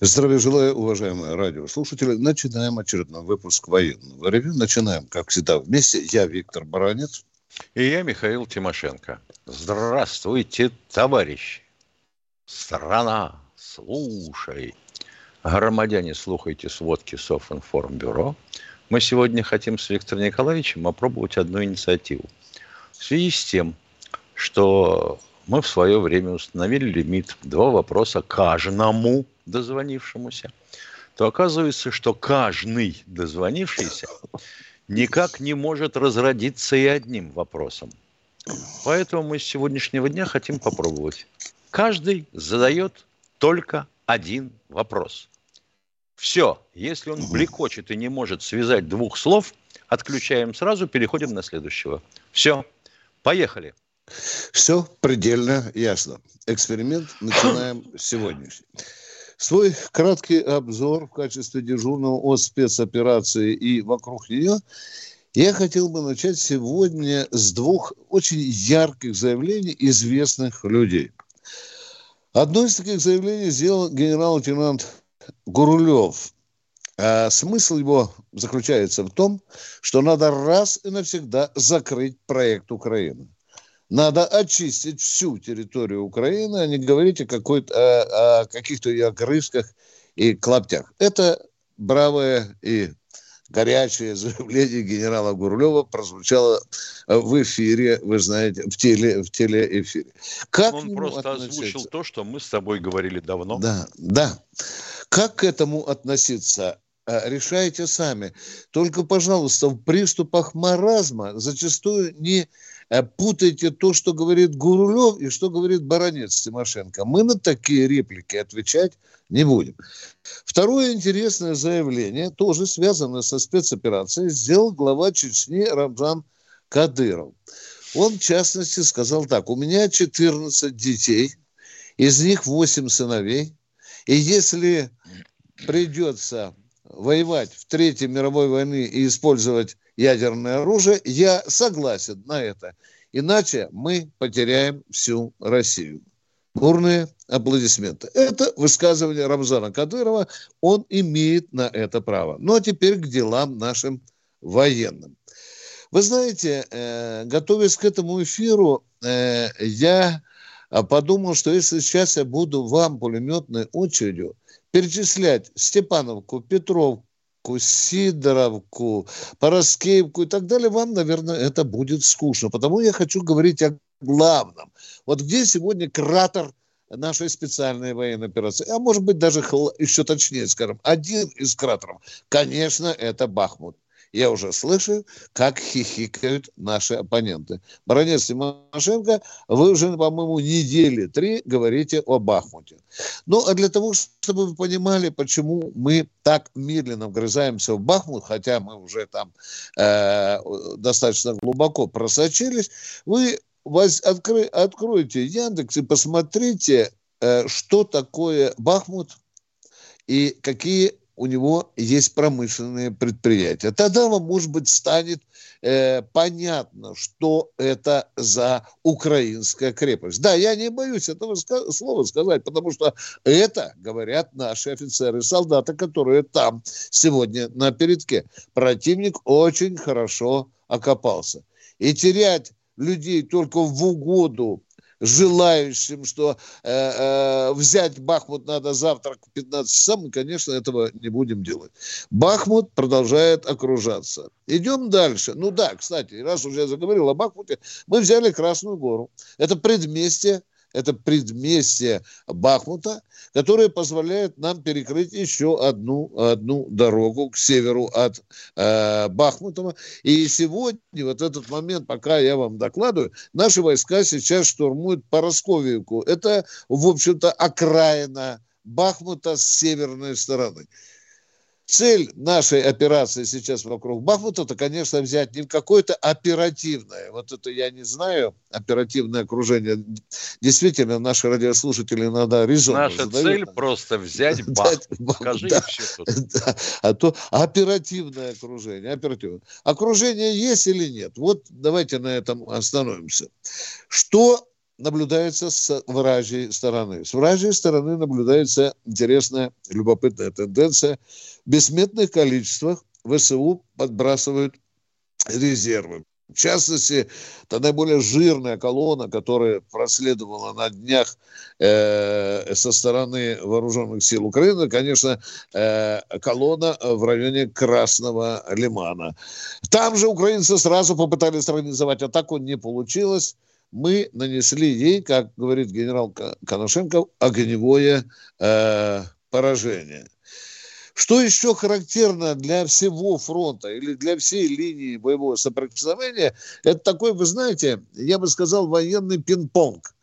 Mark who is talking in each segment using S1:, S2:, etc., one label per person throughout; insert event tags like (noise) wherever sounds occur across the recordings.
S1: Здравия желаю, уважаемые радиослушатели. Начинаем очередной выпуск военного ревю. Начинаем, как всегда, вместе. Я Виктор Баранец.
S2: И я Михаил Тимошенко. Здравствуйте, товарищи. Страна, слушай. Громадяне, слухайте сводки Софинформбюро. Мы сегодня хотим с Виктором Николаевичем опробовать одну инициативу. В связи с тем, что мы в свое время установили лимит два вопроса каждому дозвонившемуся, то оказывается, что каждый дозвонившийся никак не может разродиться и одним вопросом. Поэтому мы с сегодняшнего дня хотим попробовать. Каждый задает только один вопрос. Все, если он блекочет и не может связать двух слов, отключаем сразу, переходим на следующего. Все, Поехали.
S1: Все предельно ясно. Эксперимент начинаем сегодняшний. Свой краткий обзор в качестве дежурного о спецоперации и вокруг нее я хотел бы начать сегодня с двух очень ярких заявлений известных людей. Одно из таких заявлений сделал генерал-лейтенант Гурулев. А смысл его заключается в том, что надо раз и навсегда закрыть проект Украины. Надо очистить всю территорию Украины, а не говорить о, о, о каких-то ее огрызках и клаптях. Это бравое и горячее заявление генерала Гурлева прозвучало в эфире, вы знаете, в, теле, в телеэфире.
S2: Как Он просто относиться? озвучил то, что мы с тобой говорили давно.
S1: Да, да. Как к этому относиться? А, решайте сами. Только, пожалуйста, в приступах маразма зачастую не э, путайте то, что говорит Гурулев и что говорит баронец Тимошенко. Мы на такие реплики отвечать не будем. Второе интересное заявление, тоже связанное со спецоперацией, сделал глава Чечни Рамзан Кадыров. Он, в частности, сказал так, у меня 14 детей, из них 8 сыновей, и если придется воевать в Третьей мировой войне и использовать ядерное оружие, я согласен на это. Иначе мы потеряем всю Россию. Бурные аплодисменты. Это высказывание Рамзана Кадырова. Он имеет на это право. Ну а теперь к делам нашим военным. Вы знаете, э, готовясь к этому эфиру, э, я подумал, что если сейчас я буду вам пулеметной очередью перечислять Степановку, Петровку, Сидоровку, Пороскеевку и так далее, вам, наверное, это будет скучно. Потому я хочу говорить о главном. Вот где сегодня кратер нашей специальной военной операции, а может быть даже еще точнее скажем, один из кратеров, конечно, это Бахмут я уже слышу, как хихикают наши оппоненты. Баронец Тимошенко, вы уже, по-моему, недели три говорите о Бахмуте. Ну, а для того, чтобы вы понимали, почему мы так медленно вгрызаемся в Бахмут, хотя мы уже там э, достаточно глубоко просочились, вы откры, откройте Яндекс и посмотрите, э, что такое Бахмут и какие у него есть промышленные предприятия. Тогда вам, может быть, станет э, понятно, что это за украинская крепость. Да, я не боюсь этого слова сказать, потому что это говорят наши офицеры солдаты, которые там сегодня на передке. Противник очень хорошо окопался. И терять людей только в угоду желающим, что э, э, взять Бахмут надо завтра к 15 часам, мы, конечно, этого не будем делать. Бахмут продолжает окружаться. Идем дальше. Ну да, кстати, раз уже я заговорил о Бахмуте, мы взяли Красную гору. Это предместье это предместье Бахмута, которое позволяет нам перекрыть еще одну, одну дорогу к северу от э, Бахмута. И сегодня, вот этот момент, пока я вам докладываю, наши войска сейчас штурмуют Поросковиевку. Это, в общем-то, окраина Бахмута с северной стороны. Цель нашей операции сейчас вокруг Бахмута, это, конечно, взять не какое-то оперативное, вот это я не знаю, оперативное окружение. Действительно, наши радиослушатели иногда резонно
S2: Наша задают. цель просто взять (laughs) Бахмут. Скажи да. (laughs)
S1: Да, а то оперативное окружение. Оперативное. Окружение есть или нет? Вот давайте на этом остановимся. Что наблюдается с вражьей стороны. С вражьей стороны наблюдается интересная, любопытная тенденция. В бессметных количествах ВСУ подбрасывают резервы. В частности, та наиболее жирная колонна, которая проследовала на днях э, со стороны вооруженных сил Украины, конечно, э, колонна в районе Красного Лимана. Там же украинцы сразу попытались организовать атаку, не получилось мы нанесли ей, как говорит генерал Коношенко, огневое э, поражение. Что еще характерно для всего фронта или для всей линии боевого соприкосновения, это такой, вы знаете, я бы сказал, военный пинг-понг.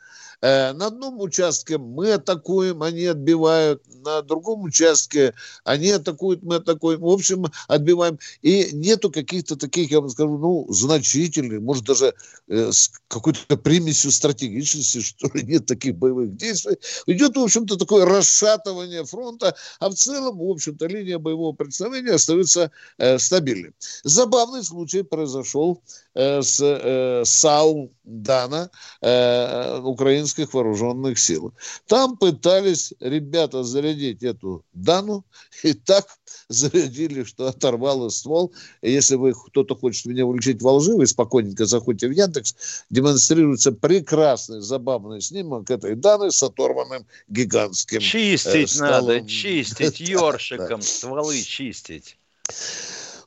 S1: Э, на одном участке мы атакуем, они отбивают, на другом участке они атакуют, мы атакуем. В общем, отбиваем. И нету каких-то таких, я вам скажу, ну, значительных, может, даже э, с какой-то примесью стратегичности, (laughs) что ли, нет таких боевых действий. Идет, в общем-то, такое расшатывание фронта, а в целом, в общем-то, линия боевого представления остается э, стабильной. Забавный случай произошел с САУ Дана э, украинских вооруженных сил. Там пытались ребята зарядить эту Дану, и так зарядили, что оторвало ствол. И если вы кто-то хочет меня уличить во лжи, вы спокойненько заходите в Яндекс, демонстрируется прекрасный, забавный снимок этой Даны с оторванным гигантским
S2: Чистить э, надо, чистить, (laughs) ёршиком стволы чистить.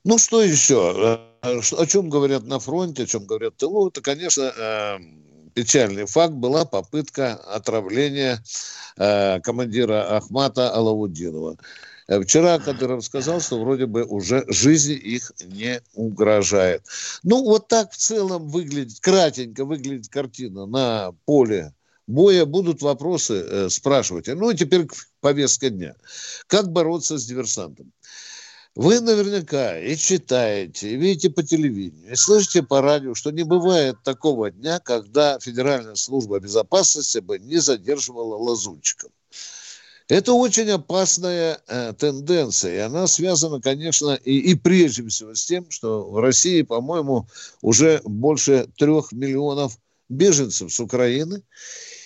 S1: Ну, что еще? Э, о чем говорят на фронте, о чем говорят в тылу? Это, конечно, э, печальный факт была попытка отравления э, командира Ахмата Алаудинова. Вчера Кадыров сказал, что вроде бы уже жизни их не угрожает. Ну, вот так в целом выглядит, кратенько выглядит картина на поле боя. Будут вопросы э, спрашивать. Ну, и теперь повестка дня. Как бороться с диверсантом? Вы наверняка и читаете, и видите по телевидению, и слышите по радио, что не бывает такого дня, когда Федеральная служба безопасности бы не задерживала лазутчиков. Это очень опасная э, тенденция, и она связана, конечно, и, и прежде всего с тем, что в России, по-моему, уже больше трех миллионов беженцев с Украины,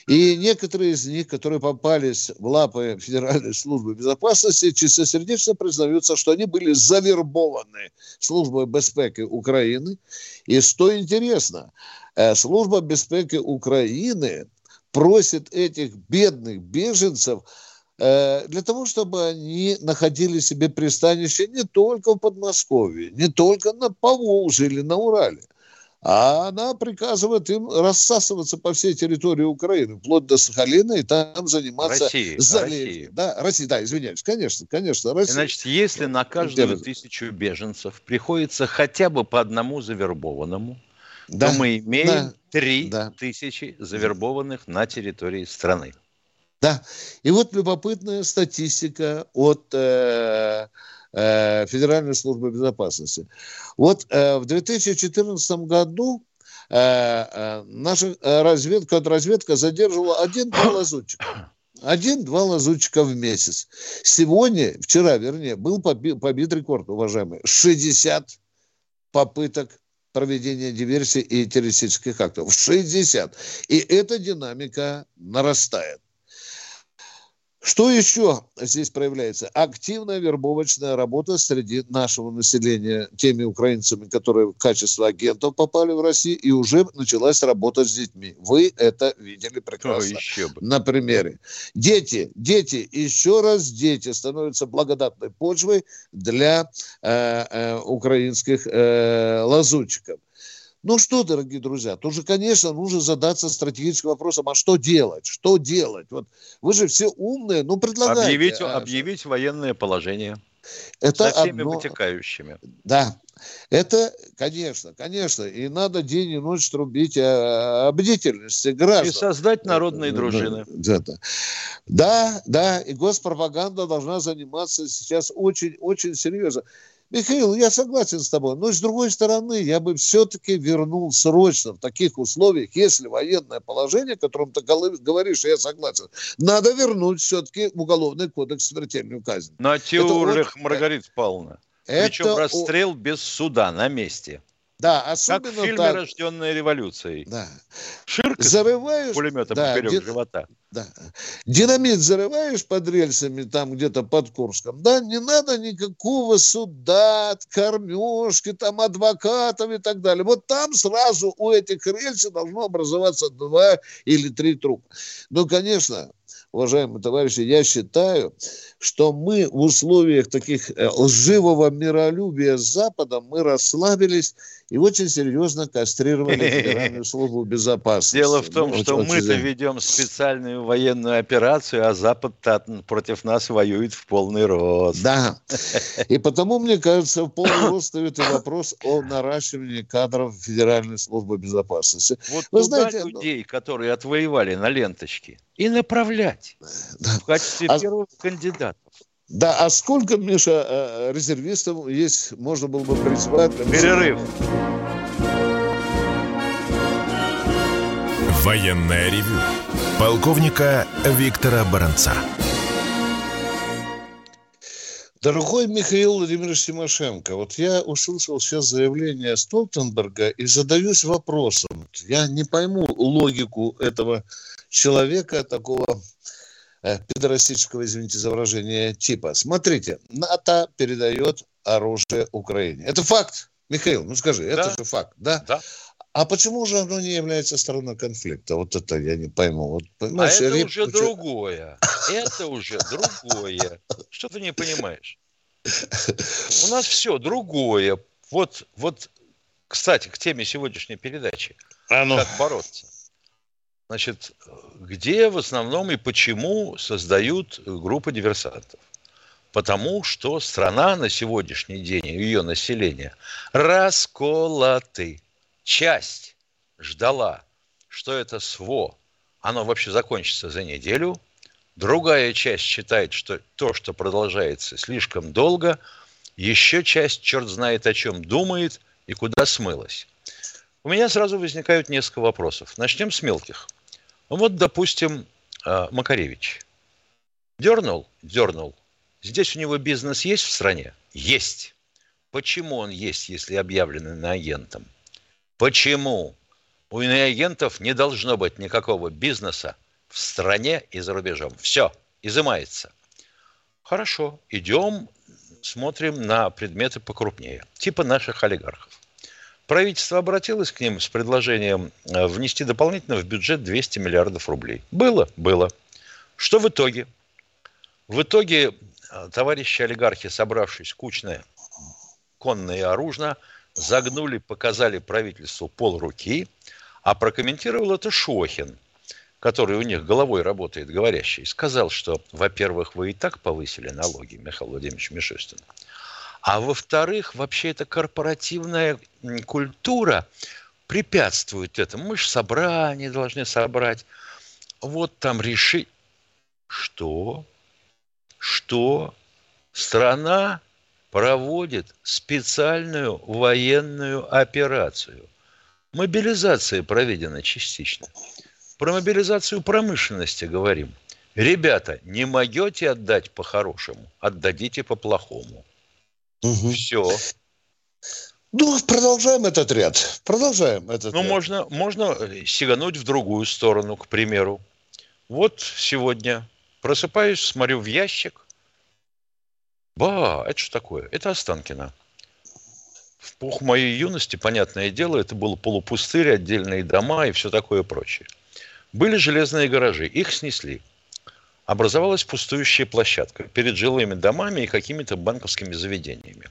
S1: и некоторые из них, которые попались в лапы Федеральной службы безопасности, чистосердечно признаются, что они были завербованы службой безпеки Украины. И что интересно, э, служба безпеки Украины просит этих бедных беженцев э, для того, чтобы они находили себе пристанище не только в Подмосковье, не только на Поволжье или на Урале, а она приказывает им рассасываться по всей территории Украины, вплоть до Сахалина, и там заниматься...
S2: России. России.
S1: Да, Россия, да, извиняюсь, конечно, конечно, Россия.
S2: Значит, если на каждую тысячу беженцев приходится хотя бы по одному завербованному, да, то мы имеем три да, тысячи завербованных на территории страны.
S1: Да, и вот любопытная статистика от... Э, Э, Федеральной службы безопасности. Вот э, в 2014 году э, наша разведка, разведка задерживала один-два лазутчика. Один-два лазутчика в месяц. Сегодня, вчера, вернее, был побит рекорд, уважаемые. 60 попыток проведения диверсий и террористических актов. 60. И эта динамика нарастает. Что еще здесь проявляется? Активная вербовочная работа среди нашего населения, теми украинцами, которые в качестве агентов попали в Россию, и уже началась работа с детьми. Вы это видели прекрасно еще бы. на примере. Дети, дети, еще раз дети становятся благодатной почвой для э, э, украинских э, лазутчиков. Ну что, дорогие друзья, тут же, конечно, нужно задаться стратегическим вопросом, а что делать? Что делать? Вот вы же все умные, ну предлагайте.
S2: Объявить, а, объявить военное положение. Это Со всеми одно... вытекающими.
S1: Да, это, конечно, конечно, и надо день и ночь трубить о, о бдительности граждан.
S2: И создать народные дружины.
S1: Это. Да, да, и госпропаганда должна заниматься сейчас очень, очень серьезно. Михаил, я согласен с тобой, но с другой стороны, я бы все-таки вернул срочно в таких условиях, если военное положение, о котором ты говоришь, я согласен, надо вернуть все-таки уголовный кодекс смертельную казнь.
S2: На теориях Маргарита Павловна. Причем Это... расстрел без суда на месте.
S1: Да, особенно как
S2: в фильме так... «Рожденная революцией».
S1: Да.
S2: Ширка
S1: Зарываешь...
S2: пулеметом да, поперек ди... живота.
S1: Да. Динамит зарываешь под рельсами там где-то под Курском, да, не надо никакого суда, кормежки, там адвокатов и так далее. Вот там сразу у этих рельсов должно образоваться два или три трупа. Ну, конечно, уважаемые товарищи, я считаю, что мы в условиях таких э, лживого миролюбия с Западом, мы расслабились и очень серьезно кастрировали (laughs) Федеральную службу безопасности.
S2: Дело в том, ну, что мы-то ведем специальную военную операцию, а Запад против нас воюет в полный рост.
S1: Да. (laughs) И потому, мне кажется, в полный рост стоит и вопрос о наращивании кадров Федеральной службы безопасности.
S2: Вот Вы туда знаете, ну людей, которые отвоевали на ленточке, и направлять да. в качестве а... первых кандидатов.
S1: Да, а сколько, Миша, э, резервистов есть, можно было бы призвать?
S2: Перерыв.
S3: Военная ревю. Полковника Виктора Баранца.
S1: Дорогой Михаил Владимирович Тимошенко, вот я услышал сейчас заявление Столтенберга и задаюсь вопросом. Я не пойму логику этого человека, такого э, педорастического, извините за выражение, типа. Смотрите, НАТО передает оружие Украине. Это факт. Михаил, ну скажи, да. это же факт, да?
S2: Да.
S1: А почему же оно не является стороной конфликта? Вот это я не пойму. Вот,
S2: а это реп... уже другое. Это уже другое. Что ты не понимаешь? У нас все другое. Вот, вот, кстати, к теме сегодняшней передачи. А ну. Как бороться? Значит, где в основном и почему создают группы диверсантов? Потому что страна на сегодняшний день, ее население, расколоты. Часть ждала, что это СВО, оно вообще закончится за неделю. Другая часть считает, что то, что продолжается слишком долго, еще часть черт знает о чем думает и куда смылась. У меня сразу возникают несколько вопросов. Начнем с мелких – вот, допустим, а, Макаревич. Дернул? Дернул. Здесь у него бизнес есть в стране? Есть. Почему он есть, если объявлен иноагентом? Почему? У иноагентов не должно быть никакого бизнеса в стране и за рубежом. Все, изымается. Хорошо, идем, смотрим на предметы покрупнее, типа наших олигархов. Правительство обратилось к ним с предложением э, внести дополнительно в бюджет 200 миллиардов рублей. Было? Было. Что в итоге? В итоге э, товарищи олигархи, собравшись кучно, конно и оружно, загнули, показали правительству пол руки, а прокомментировал это Шохин, который у них головой работает, говорящий, сказал, что, во-первых, вы и так повысили налоги, Михаил Владимирович Мишустин, а во-вторых, вообще эта корпоративная культура препятствует этому. Мы же собрание должны собрать. Вот там решить. Что? Что? Страна проводит специальную военную операцию. Мобилизация проведена частично. Про мобилизацию промышленности говорим. Ребята, не могете отдать по-хорошему, отдадите по-плохому. Угу. Все.
S1: Ну, продолжаем этот ряд. Продолжаем этот
S2: Ну,
S1: ряд.
S2: можно, можно сигануть в другую сторону, к примеру. Вот сегодня просыпаюсь, смотрю в ящик. Ба, это что такое? Это Останкино. В пух моей юности, понятное дело, это был полупустырь, отдельные дома и все такое прочее. Были железные гаражи, их снесли образовалась пустующая площадка перед жилыми домами и какими-то банковскими заведениями.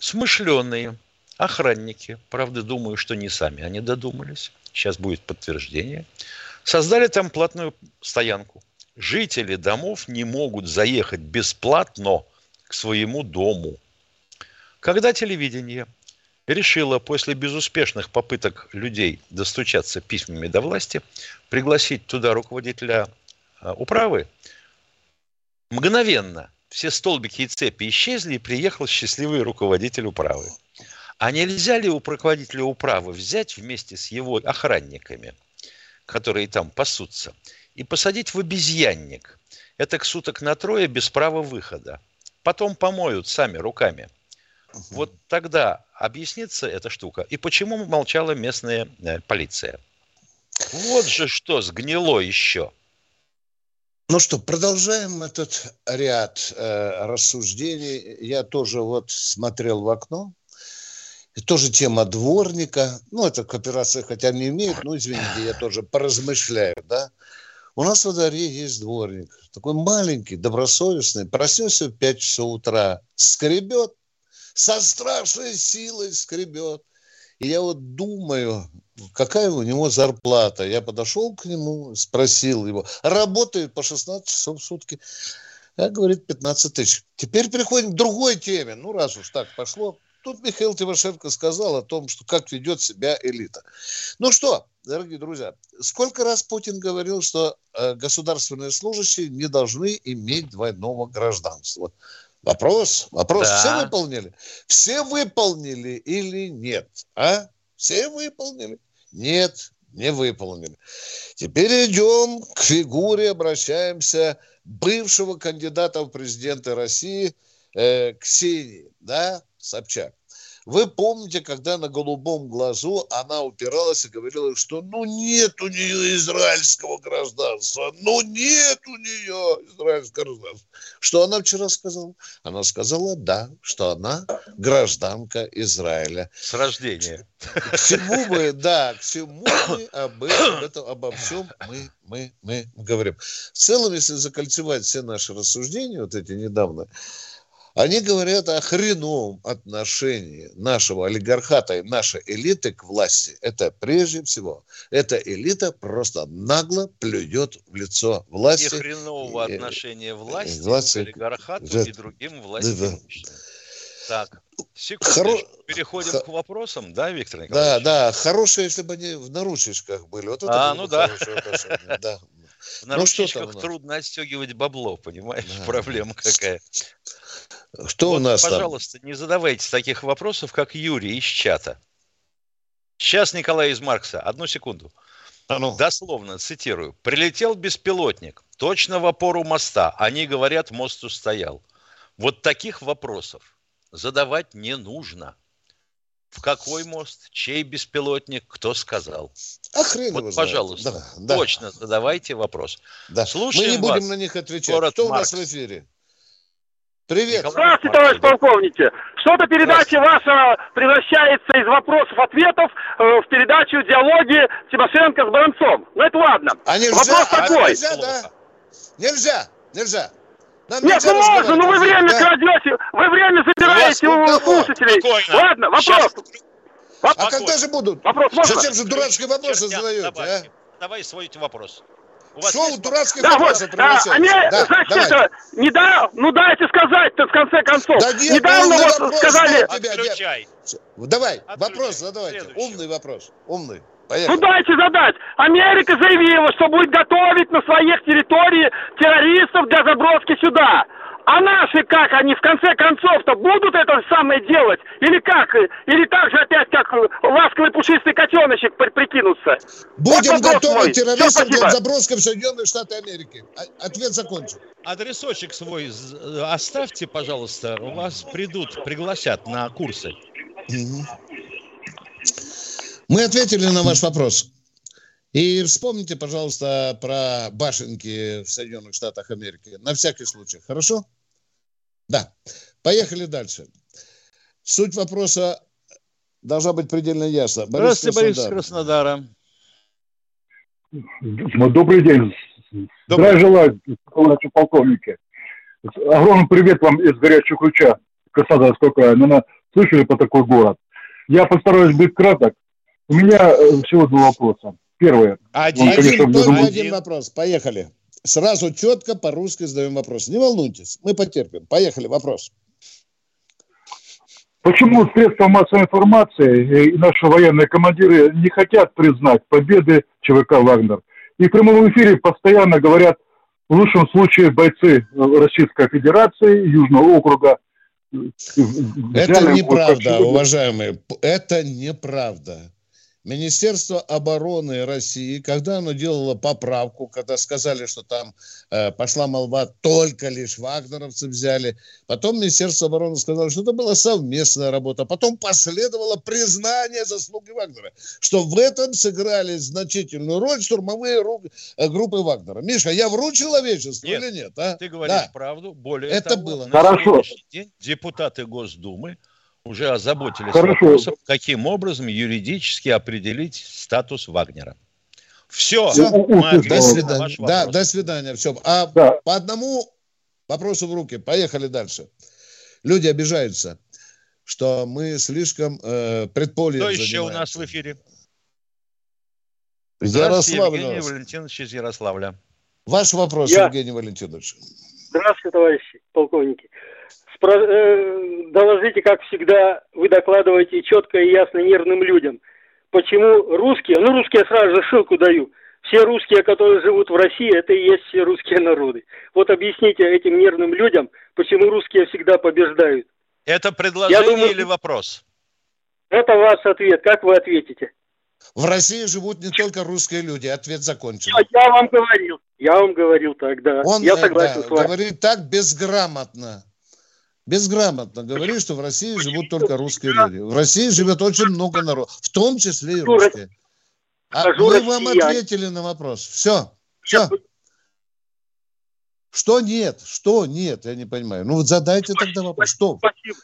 S2: Смышленные охранники, правда, думаю, что не сами они додумались, сейчас будет подтверждение, создали там платную стоянку. Жители домов не могут заехать бесплатно к своему дому. Когда телевидение решило после безуспешных попыток людей достучаться письмами до власти пригласить туда руководителя а, управы, мгновенно все столбики и цепи исчезли, и приехал счастливый руководитель управы. А нельзя ли у руководителя управы взять вместе с его охранниками, которые там пасутся, и посадить в обезьянник? Это к суток на трое без права выхода. Потом помоют сами руками. Вот тогда объяснится эта штука. И почему молчала местная э, полиция? Вот же что сгнило еще.
S1: Ну что, продолжаем этот ряд э, рассуждений. Я тоже вот смотрел в окно, и тоже тема дворника. Ну, это кооперация хотя не имеет, ну, извините, я тоже поразмышляю, да. У нас во дворе есть дворник, такой маленький, добросовестный, проснется в 5 часов утра, скребет, со страшной силой скребет. И я вот думаю, какая у него зарплата. Я подошел к нему, спросил его, работает по 16 часов в сутки. Я говорит, 15 тысяч. Теперь переходим к другой теме. Ну, раз уж так пошло, Тут Михаил Тимошенко сказал о том, что как ведет себя элита. Ну что, дорогие друзья, сколько раз Путин говорил, что э, государственные служащие не должны иметь двойного гражданства? Вопрос, вопрос, да. все выполнили? Все выполнили или нет? А? Все выполнили? Нет, не выполнили. Теперь идем к фигуре, обращаемся бывшего кандидата в президенты России э, Ксении, да, Собчак. Вы помните, когда на голубом глазу она упиралась и говорила, что ну нет у нее израильского гражданства, ну нет у нее израильского гражданства. Что она вчера сказала? Она сказала да, что она гражданка Израиля.
S2: С рождения.
S1: К всему мы, да, к всему мы об этом, это, обо всем мы, мы, мы говорим. В целом, если закольцевать все наши рассуждения, вот эти недавно, они говорят о хреновом отношении нашего олигархата и нашей элиты к власти. Это прежде всего, эта элита просто нагло плюет в лицо власти. И
S2: хренового и, отношения власти, власти к олигархату да, и другим властям. Да, да. Так, секунду. Хоро... Переходим Х... к вопросам, да, Виктор
S1: Николаевич? Да, да. Хорошие, если бы они в наручниках были. Вот
S2: это а, ну да. да. В наручниках ну, трудно отстегивать бабло, понимаешь? Да. Проблема какая.
S1: Что вот, у нас
S2: пожалуйста,
S1: там?
S2: не задавайте таких вопросов, как Юрий из чата. Сейчас Николай из Маркса. Одну секунду. А ну. Дословно цитирую. Прилетел беспилотник. Точно в опору моста. Они говорят, мост устоял. Вот таких вопросов задавать не нужно. В какой мост, чей беспилотник, кто сказал.
S1: А хрен
S2: вот, пожалуйста, да, да. точно задавайте вопрос.
S1: Да. Слушаем Мы не будем вас. на них отвечать. Город кто Маркс. у нас в эфире?
S4: Привет. Здравствуйте, товарищ полковники. Что-то передача ваша превращается из вопросов-ответов э, в передачу диалоги Тимошенко с Бронцом. Ну это ладно.
S1: А нельзя, Вопрос а такой. Нельзя, да? Нельзя, нельзя.
S4: Нам Нет, ну можно, ну вы время да? крадете, вы время забираете у, у слушателей. Спокойно. Ладно, вопрос. Сейчас...
S1: А когда же будут? Вопрос можно? Зачем же дурацкие вопросы задаете, а?
S2: Давай свой вопрос.
S1: Шоу дурацких да, вопросов
S4: вот, а, они, да, значит, давай. это, не да, ну дайте сказать-то в конце концов.
S1: Да нет, Недавно вот вопрос, сказали... Тебя, Отключай. Давай, Отключай. вопрос задавайте. Следующий. Умный вопрос, умный.
S4: Поехали. Ну дайте задать. Америка заявила, что будет готовить на своих территориях террористов для заброски сюда. А наши как, они в конце концов-то будут это самое делать? Или как? Или так же опять, как ласковый пушистый котеночек прикинуться?
S1: Будем вот готовы террористам для заброска в Соединенные Штаты Америки. А, ответ закончен.
S2: Адресочек свой оставьте, пожалуйста. У вас придут, пригласят на курсы.
S1: Мы ответили на ваш вопрос. И вспомните, пожалуйста, про башенки в Соединенных Штатах Америки. На всякий случай. Хорошо? Да. Поехали дальше. Суть вопроса должна быть предельно ясна.
S2: Борис Здравствуйте, Краснодар. Борис Краснодара.
S5: Добрый день. Добрый. Здравия желаю, товарищи полковники. Огромный привет вам из горячего ключа Краснодарского края. Наверное, слышали по такой город. Я постараюсь быть краток. У меня э, всего два вопроса. Первое.
S1: Один, он, конечно, один, один вопрос. Поехали. Сразу четко по-русски задаем вопрос. Не волнуйтесь, мы потерпим. Поехали, вопрос.
S5: Почему средства массовой информации и наши военные командиры не хотят признать победы ЧВК «Вагнер»? И в прямом эфире постоянно говорят, в лучшем случае бойцы Российской Федерации, Южного округа.
S1: Это неправда, уважаемые. Это неправда. Министерство обороны России, когда оно делало поправку, когда сказали, что там э, пошла молва, только лишь вагнеровцы взяли, потом Министерство обороны сказало, что это была совместная работа, потом последовало признание заслуги Вагнера, что в этом сыграли значительную роль штурмовые э, группы Вагнера. Миша, я вру человечеству
S2: нет,
S1: или нет? А?
S2: Ты говоришь да. правду. Более
S1: это того, было.
S2: на Хорошо. день депутаты Госдумы уже озаботились Хорошо. вопросом, каким образом юридически определить статус Вагнера. Все. Все.
S1: Мы до свидания. Да, до свидания. Все. А да. по одному вопросу в руки. Поехали дальше. Люди обижаются, что мы слишком э, предпольем
S2: Кто еще у нас в эфире?
S1: Ярославль.
S2: Евгений Валентинович из Ярославля.
S1: Ваш вопрос, Я... Евгений Валентинович.
S6: Здравствуйте, товарищи полковники. Э, доложите, как всегда, вы докладываете четко и ясно нервным людям. Почему русские, ну русские сразу же ссылку даю, все русские, которые живут в России, это и есть все русские народы. Вот объясните этим нервным людям, почему русские всегда побеждают.
S2: Это предложение думаю, или вопрос?
S6: Это ваш ответ. Как вы ответите?
S1: В России живут не только русские люди. Ответ закончен.
S6: Я, я вам говорил. Я вам говорил так, да.
S1: Он
S6: я
S1: согласен да, с вами. говорит так безграмотно безграмотно говорит, что в России живут только русские люди. В России живет очень много народов, в том числе и русские. А мы вам ответили на вопрос. Все, все. Что нет? Что нет? Я не понимаю. Ну вот задайте тогда вопрос. Что?
S6: Спасибо.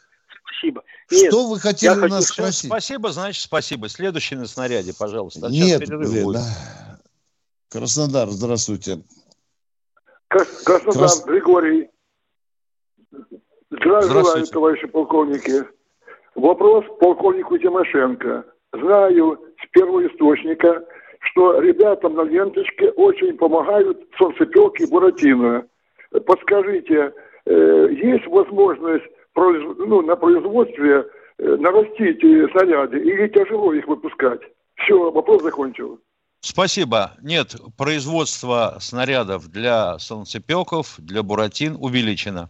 S6: Спасибо.
S1: Нет, что вы хотели у нас хочу... спросить?
S2: Спасибо, значит, спасибо. Следующий на снаряде, пожалуйста.
S1: Нет, блин, да. Краснодар, здравствуйте.
S7: Краснодар, Крас... Григорий. Здравия желаю, товарищи полковники. Вопрос полковнику Тимошенко. Знаю с первого источника, что ребятам на ленточке очень помогают солнцепек и буратино. Подскажите, э, есть возможность ну, на производстве э, нарастить снаряды или тяжело их выпускать? Все, вопрос закончил.
S2: Спасибо. Нет, производство снарядов для солнцепеков, для буратин увеличено.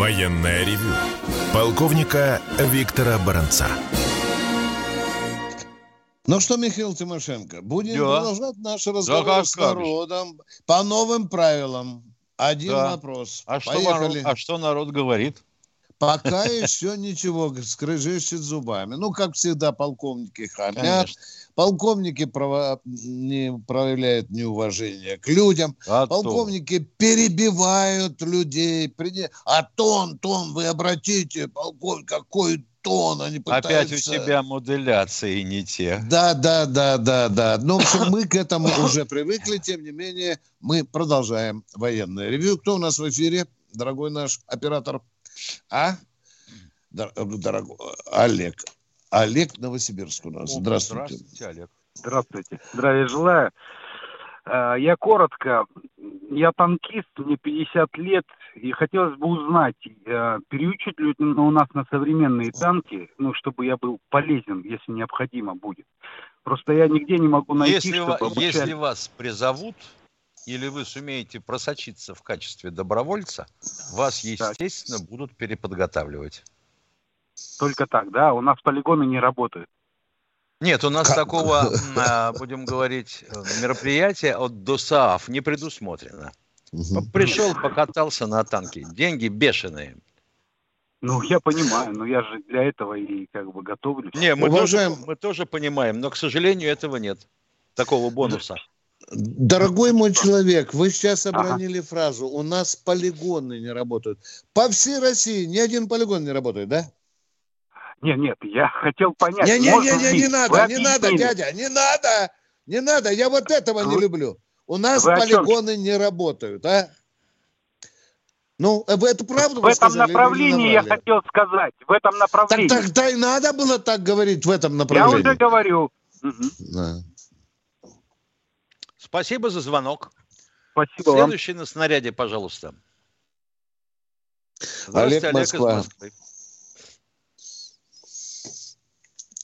S3: Военное ревю полковника Виктора Баранца.
S1: Ну что, Михаил Тимошенко, будем да. продолжать наш разговор да, с народом по новым правилам. Один да. вопрос.
S2: А что, народ, а что народ говорит?
S1: Пока еще ничего, скрыжищет зубами. Ну, как всегда, полковники хамят. Конечно. Полковники право, не проявляют неуважение к людям. А полковники то. перебивают людей. А тон, тон, вы обратите, полковник, какой тон они пытаются...
S2: Опять у тебя модуляции не те.
S1: Да, да, да, да, да. Ну, в общем, мы к этому уже привыкли. Тем не менее, мы продолжаем военное ревью. Кто у нас в эфире, дорогой наш оператор? А? Дорогой Олег. Олег Новосибирск у нас. Здравствуйте.
S8: Здравствуйте, Олег. Здравствуйте. Здравия желаю. Э, я коротко. Я танкист, мне 50 лет, и хотелось бы узнать, э, переучить ли у нас на современные танки, ну, чтобы я был полезен, если необходимо будет. Просто я нигде не могу найти,
S2: если, чтобы обучать... если вас призовут, или вы сумеете просочиться в качестве добровольца, вас, естественно, так. будут переподготавливать.
S8: Только так, да? У нас полигоны не работают.
S2: Нет, у нас как? такого, (laughs) а, будем говорить, мероприятия от ДОСААФ не предусмотрено. Угу. Пришел, покатался на танке. Деньги бешеные.
S8: Ну, я понимаю, но я же для этого и как бы готовлюсь.
S2: Не, мы,
S1: Уважаем-
S2: тоже, мы тоже понимаем, но, к сожалению, этого нет. Такого бонуса.
S1: Дорогой мой человек, вы сейчас обронили фразу «у нас полигоны не работают». По всей России ни один полигон не работает, да?
S8: Нет, нет, я хотел понять.
S1: Не-не-не,
S8: может
S1: не, не
S8: быть,
S1: надо, не надо, дядя, не надо, не надо, я вот этого не люблю. У нас полигоны не работают, а? Ну, э, это правду
S8: В этом
S1: сказали
S8: направлении я хотел сказать. В этом
S1: Так
S8: направлении.
S1: тогда и надо было так говорить в этом
S8: я
S1: направлении.
S8: уже говорю. Мгм.
S1: Да.
S2: Спасибо за звонок.
S8: Спасибо вам.
S2: Следующий на снаряде, пожалуйста. Здравствуйте,
S1: Олег,
S2: из
S1: Москва.
S2: Москвы.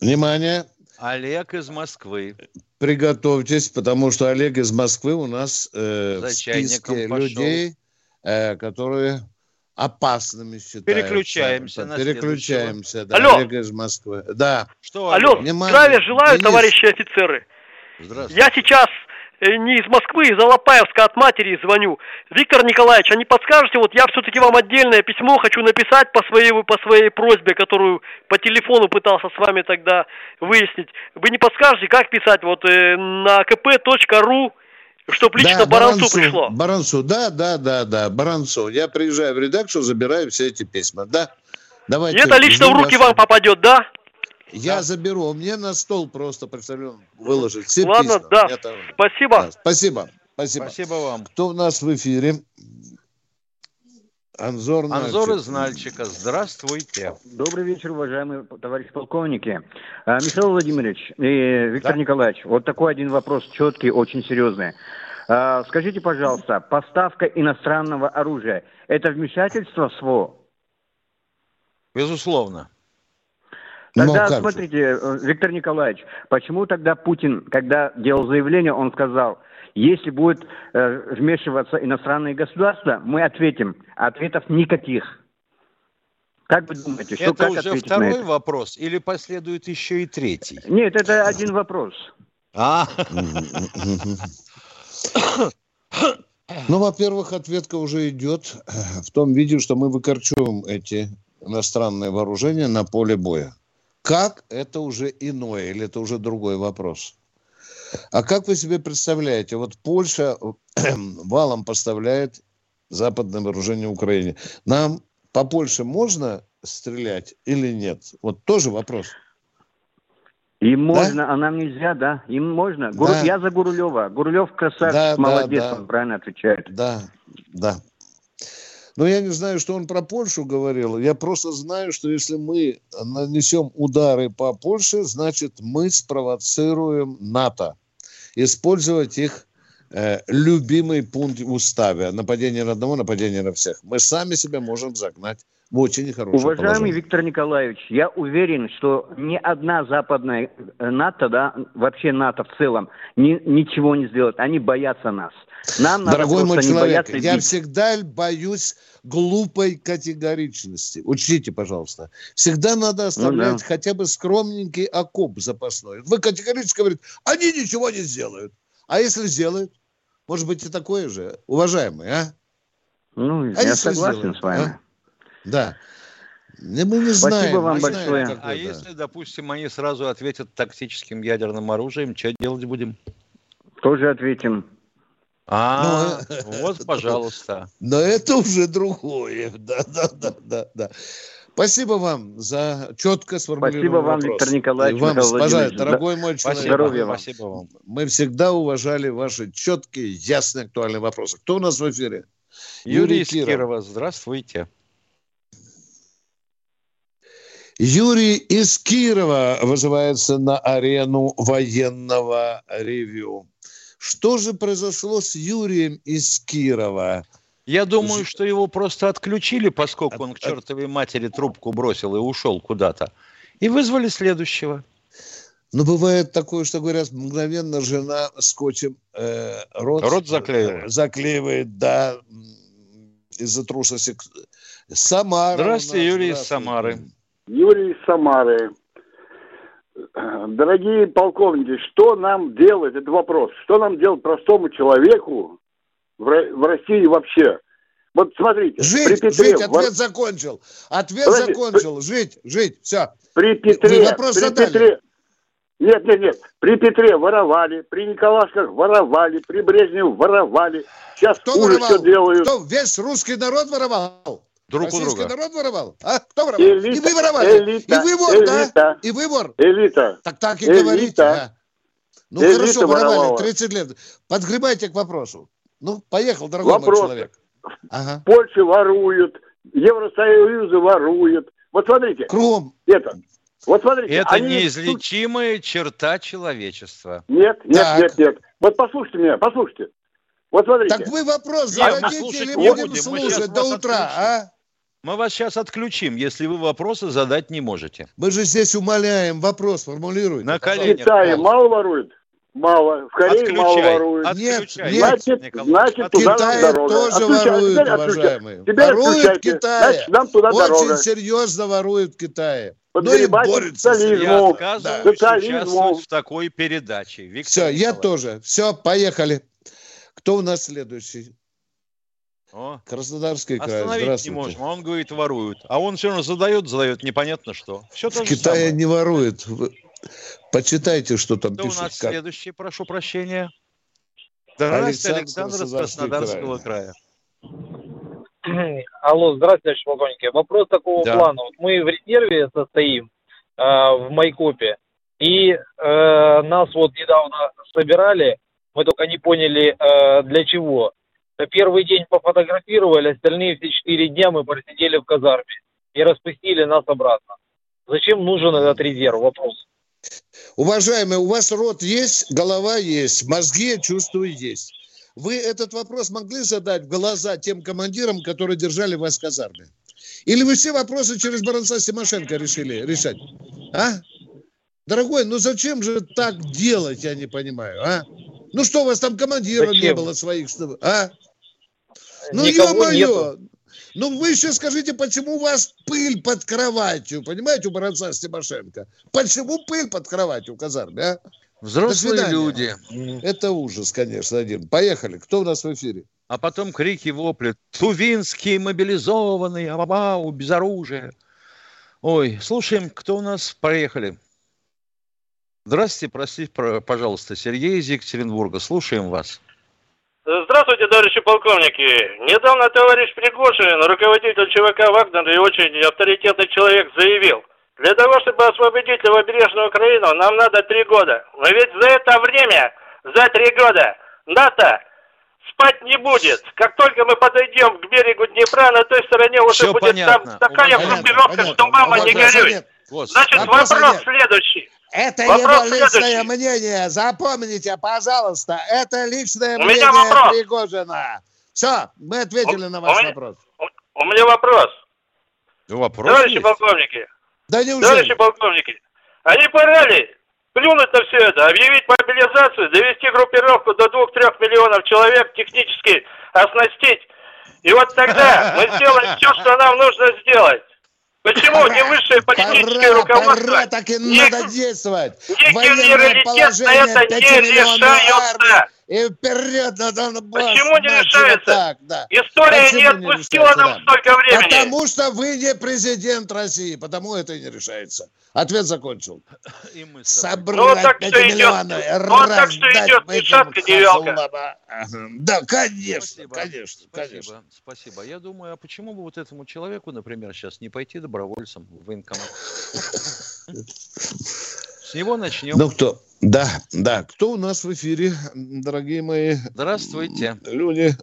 S1: Внимание,
S2: Олег из Москвы.
S1: приготовьтесь, потому что Олег из Москвы у нас э,
S2: За
S1: в списке
S2: пошел.
S1: людей, э, которые опасными считаются.
S2: Переключаемся на
S1: Переключаемся, да,
S4: Алло.
S1: Олег из Москвы. Да,
S2: Что,
S4: Алло,
S2: Олег?
S1: Внимание,
S4: здравия желаю,
S1: Денис.
S4: товарищи офицеры.
S2: Здравствуйте.
S4: Я сейчас не из Москвы, из Алапаевска от матери звоню. Виктор Николаевич, а не подскажете, вот я все-таки вам отдельное письмо хочу написать по своей, по своей просьбе, которую по телефону пытался с вами тогда выяснить. Вы не подскажете, как писать вот э, на kp.ru, чтобы лично
S1: Да,
S4: Баранцу пришло?
S1: Баранцу, да, да, да, да, Баранцу. Я приезжаю в редакцию, забираю все эти письма, да.
S4: И
S1: Давайте.
S4: это лично в руки
S1: вас.
S4: вам попадет, да?
S1: Я заберу. Мне на стол просто представлю выложить все
S4: Ладно,
S1: письма.
S4: да.
S1: Там-
S4: Спасибо.
S1: Да, Спасибо. Спасибо.
S2: Спасибо вам.
S1: Кто у нас в эфире? Анзор Нальчик.
S2: Анзор из Нальчика. Здравствуйте.
S9: Добрый вечер, уважаемые товарищи полковники. А, Михаил Владимирович и Виктор
S2: Да.
S9: Николаевич, вот такой один вопрос четкий, очень серьезный. А, Скажите, пожалуйста, поставка иностранного оружия – это вмешательство в СВО?
S2: Безусловно.
S9: Тогда
S1: же?
S9: смотрите, э, Виктор Николаевич, почему тогда Путин, когда делал заявление, он сказал, если будет э, вмешиваться иностранные государства, мы ответим. Ответов никаких. Как вы думаете, что
S2: Это
S9: как
S2: уже
S9: ответить на
S2: второй
S9: это?
S2: вопрос или последует еще и третий?
S9: Нет, это один вопрос.
S2: А,
S1: Ну, во-первых, ответка уже идет э, в том виде, что мы выкорчевываем эти иностранные вооружения на поле боя. Как это уже иное, или это уже другой вопрос. А как вы себе представляете, вот Польша (clears throat) валом поставляет западное вооружение Украине. Нам по Польше можно стрелять или нет? Вот тоже вопрос.
S9: Им можно, а нам нельзя, да? Им можно.
S1: Да.
S9: Я за Гурулева. Гурулев красавчик,
S1: Да, да,
S9: молодец,
S1: да.
S9: он правильно отвечает.
S1: Да, да. Но я не знаю, что он про Польшу говорил. Я просто знаю, что если мы нанесем удары по Польше, значит, мы спровоцируем НАТО. Использовать их э, любимый пункт в уставе. Нападение на одного, нападение на всех. Мы сами себя можем загнать в очень хорошее
S9: Уважаемый
S1: положение.
S9: Виктор Николаевич, я уверен, что ни одна западная э, НАТО, да, вообще НАТО в целом, ни- ничего не сделает. Они боятся нас. Нам надо
S1: Дорогой мой
S9: просто не
S1: человек, я
S9: бить.
S1: всегда боюсь глупой категоричности. Учтите, пожалуйста. Всегда надо оставлять
S9: Ну да.
S1: хотя бы скромненький окоп запасной. Вы категорически говорите, они ничего не сделают. А если сделают? Может быть и такое же, уважаемый, а?
S9: Ну,
S1: А
S9: я согласен
S1: сделают,
S9: с вами.
S1: а? Да. Мы не
S9: Спасибо
S1: знаем.
S9: вам
S1: не знаем,
S9: большое.
S1: какой,
S2: а если, допустим, они сразу ответят тактическим ядерным оружием, что делать будем?
S9: Тоже ответим.
S2: А,
S1: Ну,
S2: вот, (laughs) пожалуйста.
S1: Но это уже другое. (laughs) Да, да, да, да, да. Спасибо вам за четко сформулированный
S9: Спасибо вам,
S1: вопрос.
S9: Виктор Николаевич,
S1: И вам,
S9: Михаил
S1: пожалуйста, дорогой мой человек.
S2: Спасибо,
S9: Здоровья вам.
S2: спасибо вам.
S1: Мы всегда уважали ваши четкие, ясные, актуальные вопросы. Кто у нас в эфире?
S2: Юрий,
S1: Юрий.
S2: Кирова, здравствуйте.
S1: Юрий из Кирова вызывается на арену военного ревю. Что же произошло с Юрием из Кирова?
S2: Я думаю, что его просто отключили, поскольку он к чертовой матери трубку бросил и ушел куда-то. И вызвали следующего.
S1: Ну, бывает такое, что говорят, мгновенно жена скотчем э, рот,
S2: Рот заклеивает.
S1: заклеивает, да, из-за трусости. Самара.
S2: Здравствуйте,
S1: нас,
S2: Юрий из
S1: здравствуйте.
S2: Самары.
S7: Юрий из Самары. Дорогие полковники, что нам делать? Это вопрос. Что нам делать простому человеку в Ро- в России вообще? Вот смотрите,
S1: Жить,
S7: при Петре...
S1: жить, ответ закончил. Ответ
S7: Подожди,
S1: закончил. Жить, жить, все.
S7: При Петре...
S1: Вопрос
S7: при
S1: задали.
S7: Петре... Нет, нет, нет. При Петре воровали, при Николашках воровали, при Брежневе воровали. Сейчас
S1: Кто
S7: хуже
S1: воровал?
S7: все делают.
S1: Кто? Весь русский народ воровал?
S2: Друг у
S1: Российский
S2: друга.
S1: народ воровал? А? Кто воровал?
S7: Элита,
S1: и вы воровали.
S7: элита,
S1: и вы вор,
S7: элита.
S1: да? И вы вор.
S7: Элита.
S1: Так так и
S7: Элита.
S1: говорите. а. Ну
S7: Элита
S1: хорошо, воровали
S7: воровала.
S1: 30 лет. Подгребайте к вопросу. Ну, поехал, дорогой
S7: Вопрос.
S1: мой человек. Ага.
S7: Польша воруют, Евросоюзы воруют. Вот смотрите,
S1: Кругом.
S7: это. Вот смотрите.
S2: Это
S7: они-
S2: неизлечимая черта человечества.
S7: Нет, нет,
S1: Так.
S7: нет, нет. Вот послушайте меня, послушайте. Вот смотрите.
S1: Так вы вопрос зададите или будем
S2: будем,
S1: слушать до утра,
S2: отключим.
S1: а?
S2: Мы вас сейчас отключим, если вы вопросы задать не можете.
S1: Мы же здесь умоляем, вопрос формулируйте.
S2: На
S7: в
S2: колени.
S7: Китае мало воруют? Мало. В Корее мало
S2: Отключай.
S7: воруют.
S1: Нет,
S2: Отключай,
S1: нет.
S7: Значит,
S2: Николай.
S7: значит,
S1: В
S7: туда нам
S1: Китае
S7: дорога.
S1: тоже
S7: Отключай,
S1: воруют,
S7: теперь
S1: уважаемые.
S7: Теперь
S1: воруют в. Китае.
S7: Значит, нам туда
S1: Очень
S7: дорога.
S1: серьезно воруют в Китае. Ну и
S7: Подгребать
S1: борются с
S7: социализм.
S1: этим.
S2: Я
S7: Ну,
S2: отказываюсь
S7: социализм.
S2: участвовать в такой передаче. Виктор
S1: Все, я
S2: Николаевич.
S1: тоже. Все, поехали. Кто у нас следующий?
S2: О,
S1: Краснодарский край.
S2: остановить не
S1: Здравствуйте.
S2: можем, а он говорит воруют. А он все равно задает, задает непонятно что. Все
S1: В Китае
S2: самое.
S1: не воруют. Вы Почитайте, что там
S2: Кто у
S1: пишут.
S2: нас
S1: как.
S2: следующий, прошу прощения? Здравствуйте,
S1: Александр,
S2: Александр из Краснодарского края.
S10: Алло, здравствуйте, товарищ полковник. Вопрос такого
S2: Да.
S10: плана. Вот мы в резерве состоим э, в Майкопе, и э, нас вот недавно собирали, мы только не поняли, э, для чего. Первый день пофотографировали, остальные все четыре дня мы просидели в казарме и распустили нас обратно. Зачем нужен этот резерв? Вопрос.
S1: Уважаемые, у вас рот есть, голова есть, мозги, я чувствую, есть. Вы этот вопрос могли задать в глаза тем командирам, которые держали вас в казарме? Или вы все вопросы через Баранца Тимошенко решили решать? А? Дорогой, ну зачем же так делать, я не понимаю, а? Ну что, у вас там командиров не
S10: Зачем?
S1: было своих, чтобы, а? Ну, ё-моё! Ну, вы еще скажите, почему у вас пыль под кроватью, понимаете, у Баранца Тимошенко? Почему пыль под кроватью в казарме, а?
S2: Взрослые люди.
S1: Это ужас, конечно, один. Поехали. Кто у нас в эфире?
S2: А потом крики, вопли. Тувинские мобилизованные, абау, без оружия. Ой, слушаем, кто у нас? Поехали. Здравствуйте, простите, про- пожалуйста, Сергей из Екатеринбурга. Слушаем вас.
S11: Здравствуйте, товарищи полковники. Недавно товарищ Пригожин, руководитель ЧВК «Вагнер» и очень авторитетный человек заявил, для того, чтобы освободить левобережную Украину, нам надо три года. Но ведь за это время, за три года, НАТО спать не будет. Как только мы подойдем к берегу Днепра, на той стороне уже
S2: Всё
S11: будет
S2: понятно.
S11: там такая
S1: Понятно,
S11: группировка,
S1: понятно.
S11: что мама не горюй. Значит, вопрос
S1: нет.
S11: следующий.
S1: Это
S11: Вопрос
S1: его личное
S11: следующий.
S1: мнение. Запомните, пожалуйста. Это личное
S11: У
S1: мнение
S11: меня вопрос.
S1: Пригожина. Все, мы ответили
S11: У-
S1: на
S11: у
S1: ваш
S11: меня-
S1: вопрос.
S11: У меня вопрос.
S2: Ну, Вопрос
S11: Товарищи
S2: есть.
S11: полковники,
S1: Да
S11: Товарищи
S1: неужели?
S11: полковники, а не пора ли плюнуть на все это, объявить мобилизацию, довести группировку до 2-3 миллионов человек, технически оснастить, и вот тогда мы сделаем все, что нам нужно сделать. Почему не высшее политическое
S1: Пора,
S11: руководство,
S1: пора, так и
S11: не-
S1: надо действовать. Военное положение,
S11: это не
S1: пятимиллионную армию. И вперед на Донбасс.
S11: Почему не решается?
S1: Так, да.
S11: История
S1: Почему
S11: не
S1: не
S11: отпустила
S1: решается,
S11: нам
S1: да?
S11: столько времени.
S1: Потому что вы не президент России, потому это и не решается. Ответ закончил.
S2: И мы с тобой.
S1: Собрать
S11: Ну, так что
S1: пятимиллионы,
S11: идет- ну, так что
S1: раздать
S11: идет
S1: этим
S11: шатка, вялка.
S1: Ага. Да, конечно,
S2: Спасибо.
S1: конечно,
S2: спасибо,
S1: конечно.
S2: Спасибо. Я думаю, а почему бы вот этому человеку, например, сейчас не пойти добровольцем в военкомат? (laughs) С него начнем.
S1: Ну кто? Да, да. Кто у нас в эфире, дорогие мои
S2: Здравствуйте.
S1: люди?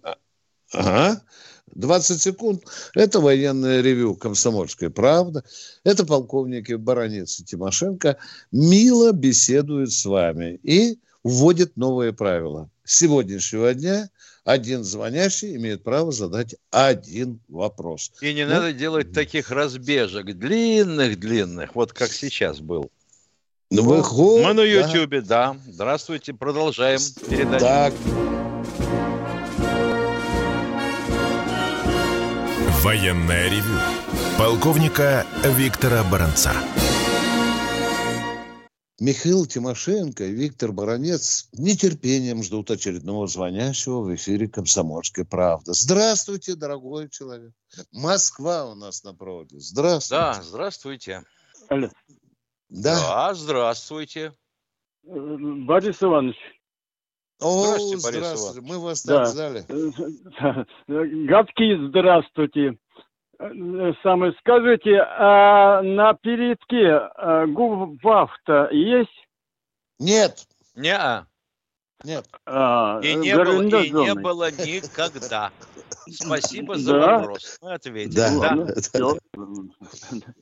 S1: Ага. 20 секунд. Это военное ревю «Комсомольская правда». Это полковники Баранец и Тимошенко мило беседуют с вами и вводят новые правила. С сегодняшнего дня один звонящий имеет право задать один вопрос.
S2: И не
S1: Ну,
S2: надо делать таких разбежек длинных-длинных, вот как сейчас был.
S1: Ну, выход-
S2: Мы на
S1: да.
S2: Ютьюбе, да. Здравствуйте, продолжаем передачу.
S1: Так,
S3: Военное ревю полковника Виктора Баранца.
S1: Михаил Тимошенко и Виктор Баранец с нетерпением ждут очередного звонящего в эфире «Комсомольской правды». Здравствуйте, дорогой человек. Москва у нас на проводе. Здравствуйте.
S2: Да, здравствуйте.
S12: Алло.
S1: Да.
S2: Да, здравствуйте.
S12: Борис Иванович.
S1: О,
S2: Здравствуйте, Борис
S1: здравствуйте.
S2: Иванович.
S1: Мы вас
S12: Да.
S1: ждали.
S12: Гадкий здравствуйте. Э, Самое, скажите, а на передке а, губвафта есть?
S1: Нет,
S2: Не,
S1: нет.
S12: А,
S2: и не было, и не было никогда. (laughs) Спасибо за
S12: Да?
S2: вопрос. Мы ответили.
S1: Да. (laughs)
S2: Да.
S12: Всё. (laughs)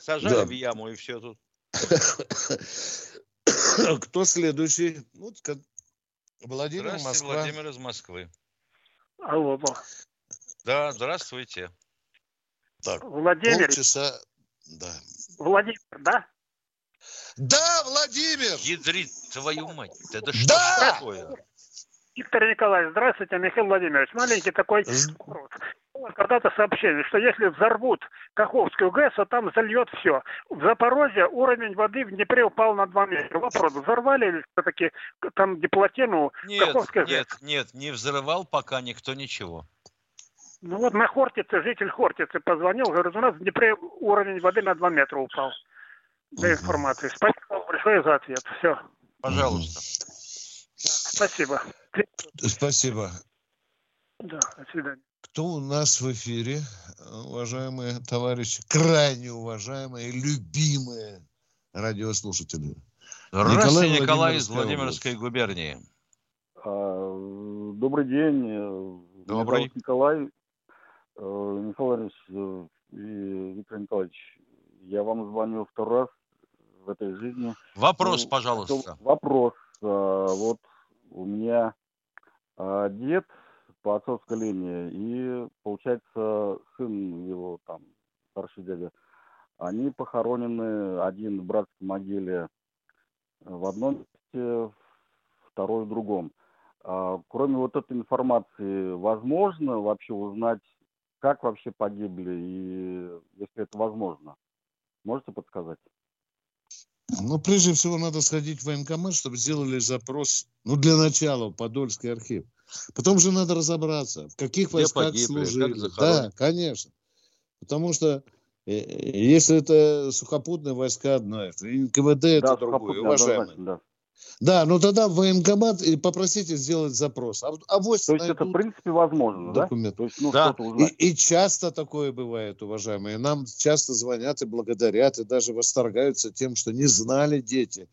S2: Сажали
S1: Да.
S2: в яму и все тут. (coughs)
S1: Кто следующий? Ну, ка- Владимир
S2: Здравствуйте,
S1: Москва.
S2: Владимир из Москвы.
S6: Алло,
S2: Да, здравствуйте.
S1: Так,
S6: Владимир,
S1: полчаса. Да.
S6: Владимир, да?
S1: Да, Владимир!
S2: Ядрит твою мать. Это что
S1: Да!
S2: такое?
S6: Виктор Николаевич, здравствуйте, Михаил Владимирович. Маленький такой вопрос. Когда-то сообщение, что если взорвут Каховскую ГЭС, то там зальет все. В Запорожье уровень воды в Днепре упал на 2 метра. Вопрос, взорвали или все-таки там диплотину
S2: Нет,
S6: Каховской ГЭС?
S2: нет, нет, не взрывал пока никто ничего.
S6: Ну вот на Хортице, житель Хортицы позвонил, говорит, у нас в Днепре уровень воды на 2 метра упал. Для информации. Спасибо большое за ответ. Все.
S2: Пожалуйста.
S6: Спасибо.
S1: Спасибо.
S6: Да, до свидания.
S1: Кто у нас в эфире, уважаемые товарищи, крайне уважаемые, любимые радиослушатели?
S2: Здравствуйте,
S1: Николай
S2: Николай из Владимирской губернии.
S13: А, Добрый день. э, меня
S2: Добрый.
S13: зовут Николай. Э, Михаил Владимирович э, и Виктор Николаевич, я вам звоню второй раз в этой жизни.
S2: Вопрос,
S13: Ну,
S2: пожалуйста.
S13: Вопрос. А, Вот у меня а, дед по отцовской линии и, получается, сын его там, старший дядя. Они похоронены, один в братской могиле в одном месте, второй в другом. А, Кроме вот этой информации, возможно вообще узнать, как вообще погибли, и если это возможно? Можете подсказать?
S1: Ну, прежде всего, надо сходить в военкомат, чтобы сделали запрос, ну, для начала, в Подольский архив. Потом же надо разобраться, в каких
S2: Где
S1: войсках
S2: погибли,
S1: служили. Да, конечно. Потому что э, э, если это сухопутные войска, одно это, НКВД это
S13: да,
S1: другое,
S13: сухопутные,
S1: уважаемые.
S13: да.
S1: Да, но тогда в военкомат и попросите сделать запрос. А, а
S13: То есть это, в принципе, возможно, да?
S1: документ.
S13: То есть, ну,
S2: Да.
S1: И, и часто такое бывает, уважаемые. Нам часто звонят и благодарят, и даже восторгаются тем, что не знали дети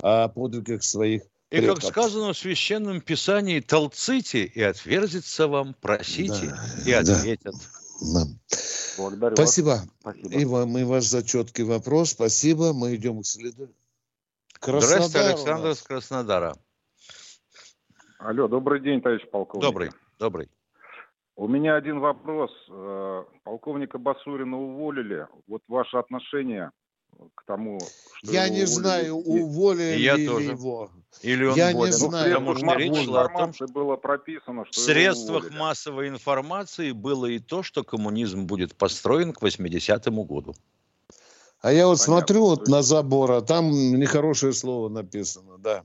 S1: о подвигах своих
S2: И как сказано в священном писании, толците и отверзится вам, просите
S1: Да,
S2: и ответят.
S1: Да.
S13: Благодарю
S1: Спасибо.
S13: вас. Спасибо.
S1: И вам, и ваш за четкий вопрос. Спасибо. Мы идем к следующему.
S2: Здравствуйте,
S1: Краснодар
S2: Александр из Краснодара.
S14: Алло, добрый день, товарищ полковник.
S2: Добрый, добрый.
S14: У меня один вопрос. Э, Полковника Басурина уволили. Вот ваше отношение к тому, что
S1: Я
S14: его
S1: не
S14: уволили.
S1: знаю, уволили
S2: я
S1: ли
S2: тоже.
S1: его.
S2: Или он
S1: Я не
S2: болен,
S1: знаю.
S2: потому
S14: в
S2: что речь шла о том,
S14: информации было прописано,
S2: В
S14: что его
S2: средствах массовой информации было и то, что коммунизм будет построен к 80-му году.
S1: А я вот
S14: Понятно.
S1: смотрю вот на забор, а там нехорошее слово написано, да.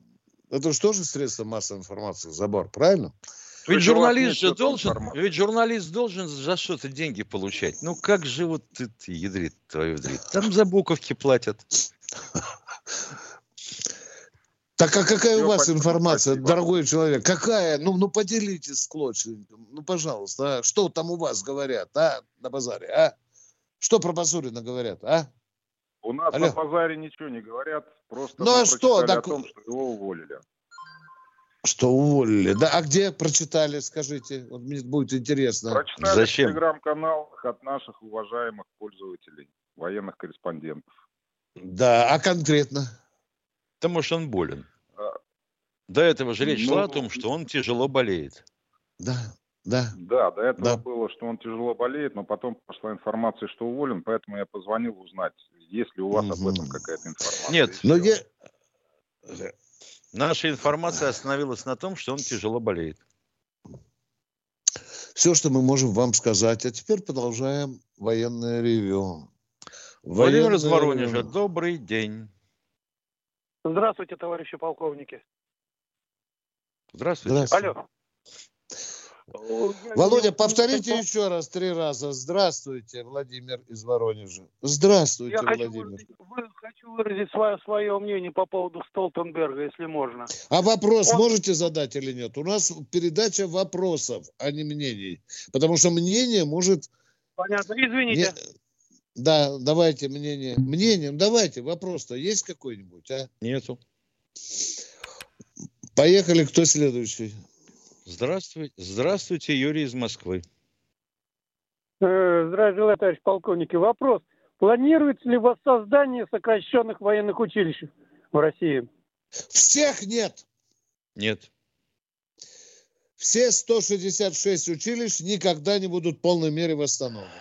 S1: Это же тоже средство массовой информации, забор, правильно?
S14: То
S2: Ведь журналист же должен,
S14: информации?
S2: ведь журналист должен за что-то деньги получать. Ну как же вот ты, ты ядрит твою ядрит? Там за буковки платят.
S1: Так а какая
S14: Всё,
S1: у вас
S14: спасибо,
S1: информация,
S14: спасибо.
S1: дорогой человек? Какая? Ну, ну поделитесь с клочком. Ну, пожалуйста, а? что там у вас говорят, а, на базаре, а? Что про Басурина говорят, а?
S14: У нас
S1: Алло.
S14: на базаре ничего не говорят, просто
S1: Ну, а что, так-
S14: о том, что его уволили.
S1: Что уволили? Да, а где прочитали, скажите? Вот мне будет интересно.
S14: Прочитали
S2: Зачем?
S14: в телеграм-каналах от наших уважаемых пользователей, военных корреспондентов.
S1: Да, а конкретно?
S2: Потому что он болен.
S14: А,
S2: До этого же речь
S14: Ну,
S2: шла о том, что он тяжело болеет.
S1: Да, да.
S14: Да, до этого
S1: Да.
S14: было, что он тяжело болеет, но потом пошла информация, что уволен, поэтому я позвонил узнать, есть ли у вас об этом какая-то информация.
S2: Нет.
S1: Но я...
S2: Наша информация остановилась на том, что он тяжело болеет.
S1: Все, что мы можем вам сказать. А теперь продолжаем военное ревю.
S2: Владимир из
S1: Военное
S2: Воронежа,
S1: ревю.
S2: добрый день.
S15: Здравствуйте, товарищи полковники.
S2: Здравствуйте.
S1: Здравствуйте.
S15: Алло.
S1: Володя, повторите еще раз три раза. Здравствуйте, Владимир из Воронежа. Здравствуйте,
S15: Я хочу
S1: Владимир.
S15: выразить, вы- хочу выразить свое, свое мнение по поводу Столтенберга, если можно.
S1: А вопрос
S15: Он-
S1: можете задать или нет? У нас передача вопросов, а не мнений. Потому что мнение может...
S15: Понятно. Извините.
S1: Не- Да, давайте мнение. Мнением давайте. Вопрос-то есть какой-нибудь, а?
S2: Нету.
S1: Поехали, кто следующий?
S2: Здравствуйте, здравствуйте, Юрий из Москвы.
S15: Э, Здравия желаю, товарищ полковники. Вопрос. Планируется ли воссоздание сокращенных военных училищ в России?
S1: Всех нет.
S2: Нет.
S1: Все 166 училищ никогда не будут в полной мере восстановлены.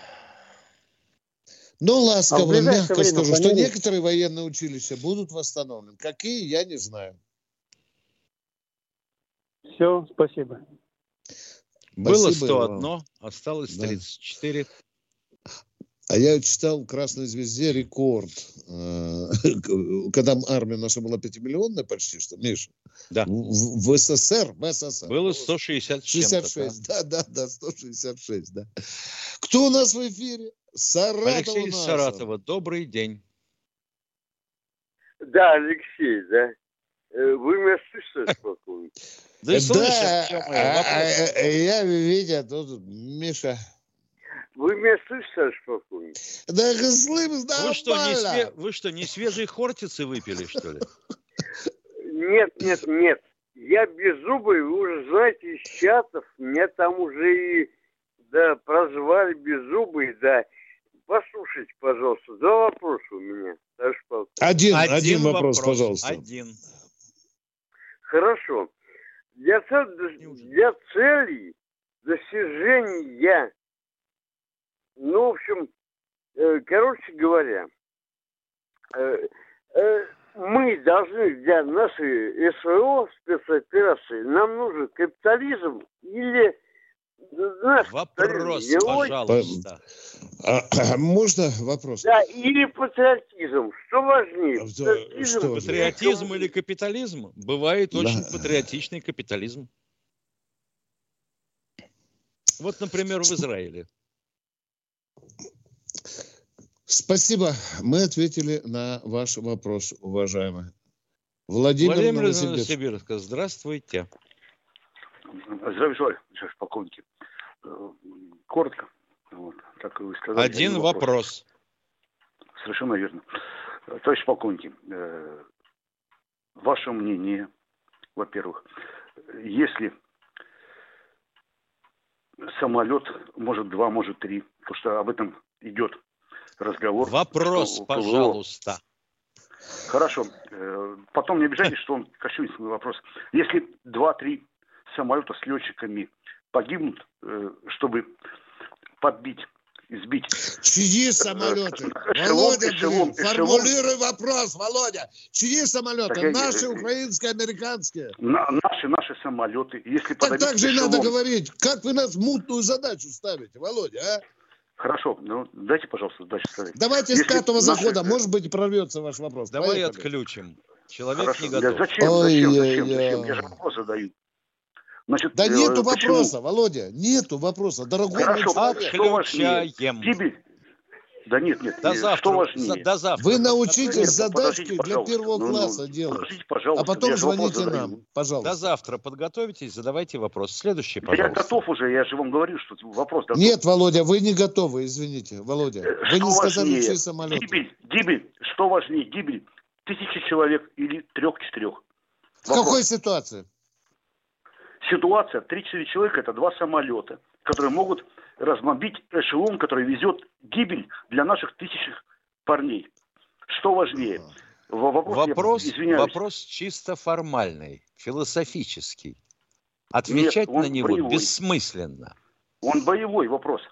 S1: Но
S15: А в
S1: ласково,
S15: ближайшее
S1: мягко скажу, что некоторые военные училища будут восстановлены. Какие, я не знаю.
S15: Все, спасибо.
S2: Было
S1: Спасибо,
S2: 101, осталось
S1: Да.
S2: 34.
S1: А я читал в «Красной звезде» рекорд. э, (laughs) Когда армия наша была пятимиллионная почти, что, Миша?
S2: Да.
S1: В, в- в СССР, в СССР.
S2: Было 160 с чем-то,
S1: 66, да, да, да, 166, да. Кто у нас в эфире? Саратов
S2: Алексей
S1: нас.
S2: Саратова, добрый день.
S16: Да, Алексей, да. Э, Вы меня слышите, полковник? (laughs)
S2: Да и
S1: Да, а-
S2: вопросы.
S1: а- а- я, Витя, тут Миша.
S16: Вы меня слышите, полковник?
S1: Да слым
S2: Вы что, не све-
S1: нормально.
S2: вы что, не свежие хортицы выпили, что ли?
S16: Нет, нет, нет. Я беззубый, вы уже знаете, из чатов. Меня там уже и, да, прозвали беззубый, да. Послушайте, пожалуйста, два вопроса у меня, полковник.
S1: Один, один, вопрос, пожалуйста.
S2: Один.
S16: Хорошо. Для, для целей достижения, ну, в общем, э, короче говоря, э, э, мы должны для нашей СВО спецоперации, нам нужен капитализм или наш
S2: Вопрос, пожалуйста.
S1: А, (clears throat) можно вопрос?
S16: Да, или патриотизм. Что важнее? Патриотизм,
S1: что?
S2: Патриотизм или капитализм? Бывает
S1: Да.
S2: очень патриотичный капитализм. Вот, например, в Израиле.
S1: Спасибо. Мы ответили на ваш вопрос, уважаемый. Владимир,
S2: Владимир
S1: Новосибирск.
S2: Новосибирска, здравствуйте.
S17: Здравия желаю, товарищ полковники. Э, Коротко, вот, как вы сказали.
S2: Один вопрос.
S17: Совершенно верно. Э, Товарищ полковники, э, ваше мнение, во-первых, если самолет, может два, может три, потому что об этом идет разговор.
S2: Вопрос,
S17: что
S2: пожалуйста.
S17: Хорошо. Потом не обижайтесь, что он кощунственный вопрос. Если два-три самолета с летчиками погибнут, э, чтобы подбить, сбить...
S1: Чьи самолеты?
S17: Эшелон,
S1: Володя,
S17: эшелон,
S1: блин,
S17: эшелон.
S1: формулируй вопрос, Володя. Чьи самолеты?
S17: Так я-
S1: Наши, украинские, американские?
S17: На- наши, наши самолеты. Если
S1: Так так же и
S17: эшелон-
S1: надо говорить. Как вы нас мутную задачу ставите, Володя, а?
S17: Хорошо, ну дайте, пожалуйста, дальше сказать.
S1: Давайте с
S17: Если
S1: пятого
S17: наши-
S1: захода, может быть, прорвется ваш вопрос.
S2: Давай
S1: Поехали.
S2: отключим. Человек
S17: Хорошо.
S2: не
S17: Да
S2: готов.
S17: зачем, зачем, зачем,
S1: Ой-ой-ой.
S17: зачем? Я же вопрос задаю. Значит,
S1: Да
S17: э,
S1: нету
S17: почему?
S1: вопроса, Володя, нету вопроса. Дорогой
S17: Хорошо,
S1: человек.
S17: что важнее? Гибель? Да нет, нет,
S2: До
S17: нет,
S2: завтра.
S17: что важнее?
S2: За- До завтра.
S1: Вы научитесь
S17: Нет, ну,
S1: задачки для первого
S17: Ну, ну,
S1: класса делать.
S17: Подождите, пожалуйста.
S1: А потом
S17: я
S1: звоните нам, пожалуйста.
S2: До завтра подготовитесь, задавайте вопрос. Следующий,
S17: Я
S2: пожалуйста.
S17: готов уже, я же вам говорю, что вопрос готов.
S1: Нет, Володя, вы не готовы, извините. Володя, вы
S17: Что
S1: не сказали,
S17: важнее?
S1: чьи самолеты.
S17: Гибель, гибель, что важнее, гибель тысячи человек или трех-четырех?
S1: В какой ситуации?
S17: Ситуация, 3-4 человека, это два самолета, которые могут разбомбить эшелон, который везет гибель для наших тысяч парней. Что важнее? Во- Вопрос, я
S2: Вопрос, вопрос чисто формальный, философический. Отвечать
S17: Нет,
S2: на него
S17: боевой.
S2: бессмысленно.
S17: Он боевой вопрос.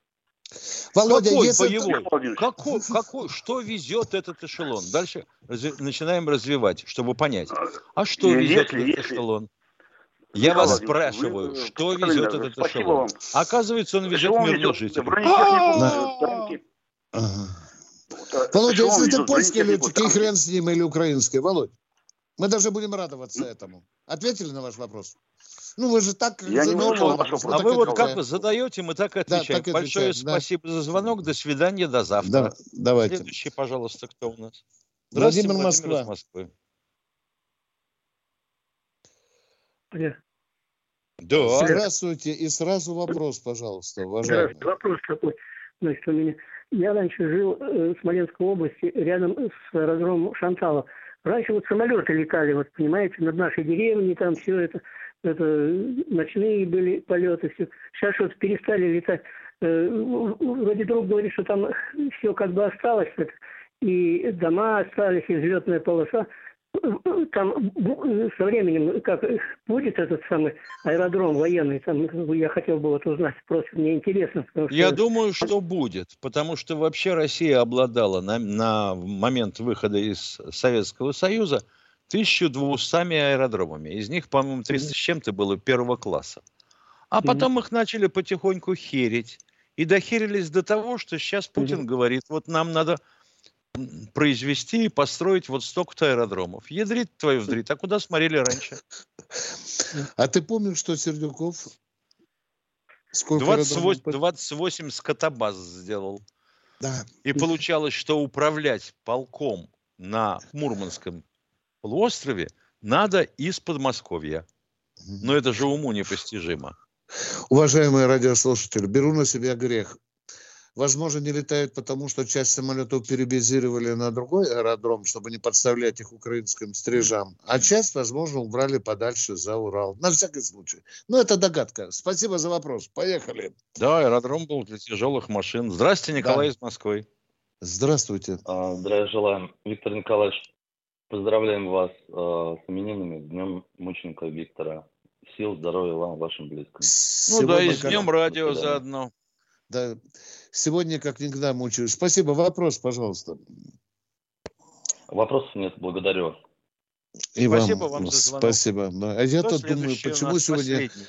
S1: Володя,
S2: какой
S1: если-
S2: боевой? Какой, какой, что везет этот эшелон? Дальше начинаем развивать, чтобы понять. А что
S17: Если-
S2: везет этот
S17: если-
S2: эшелон? Я вас спрашиваю,
S17: вы,
S2: что везет этот
S17: спасибо
S2: эшелон?
S17: вам.
S2: Оказывается, он везет мирных жителей. А!
S17: э,
S1: Володя, если это польские летчики, хрен с ним, или украинские, Володь. Мы даже будем радоваться этому. Ответили на ваш вопрос? Ну, вы же так...
S17: Я не услышал ваш вопрос.
S2: А вы вот как вы задаете, мы так и отвечаем.
S1: так и
S2: Большое
S1: отвечаем, да.
S2: спасибо за звонок. До свидания, до завтра.
S1: Да, давайте.
S2: Следующий, пожалуйста, кто у нас?
S1: Владимир
S2: Здравствуйте,
S1: Москва.
S2: из Москвы. Да.
S1: Здравствуйте. И сразу вопрос, пожалуйста, уважаемый.
S18: Вопрос такой. Значит, у меня... Я раньше жил э, в Смоленской области, рядом с аэродромом Шантала. Раньше вот самолеты летали, вот понимаете, над нашей деревней, там все это, это ночные были полеты, все. Сейчас вот перестали летать. Э, Вроде друг говорит, что там все как бы осталось, и дома остались, и взлетная полоса. Там бу- со временем, как будет этот самый аэродром военный, там я хотел бы вот узнать, просто мне интересно. потому что-
S2: Я думаю, что будет, потому что вообще Россия обладала на, на момент выхода из Советского Союза 1200 аэродромами. Из них, по-моему, 300 с чем-то было первого класса. А потом их начали потихоньку херить. И дохерились до того, что сейчас Путин говорит, вот нам надо произвести и построить вот столько-то аэродромов. Ядрит твою вздрит. А куда смотрели раньше?
S1: А ты помнишь, что Сердюков сколько
S2: 28,
S1: аэродромов
S2: 28 скотобаз сделал.
S1: Да.
S2: И получалось, что управлять полком на Мурманском полуострове надо из Подмосковья. Но это же уму непостижимо.
S1: Уважаемые радиослушатели, беру на себя грех. Возможно, не летают, потому что часть самолетов перебазировали на другой аэродром, чтобы не подставлять их украинским стрижам. А часть, возможно, убрали подальше за Урал. На всякий случай. Но это догадка. Спасибо за вопрос. Поехали.
S2: Да, аэродром был для тяжелых машин. Здравствуйте, Николай
S1: Да.
S2: из Москвы.
S1: Здравствуйте.
S19: А, Здравия желаем. Виктор Николаевич, поздравляем вас э, с именинами, Днем мученика Виктора. Сил, здоровья вам, вашим близким.
S2: Ну да, и с днем радио заодно.
S1: Да. Сегодня как никогда мучаюсь. Спасибо. Вопрос, пожалуйста.
S19: Вопросов нет, благодарю.
S1: И
S2: Спасибо вам за звонок.
S1: Спасибо. Да. А я-то
S2: Кто
S1: думаю,
S2: следующий у
S1: почему сегодня...
S2: последний?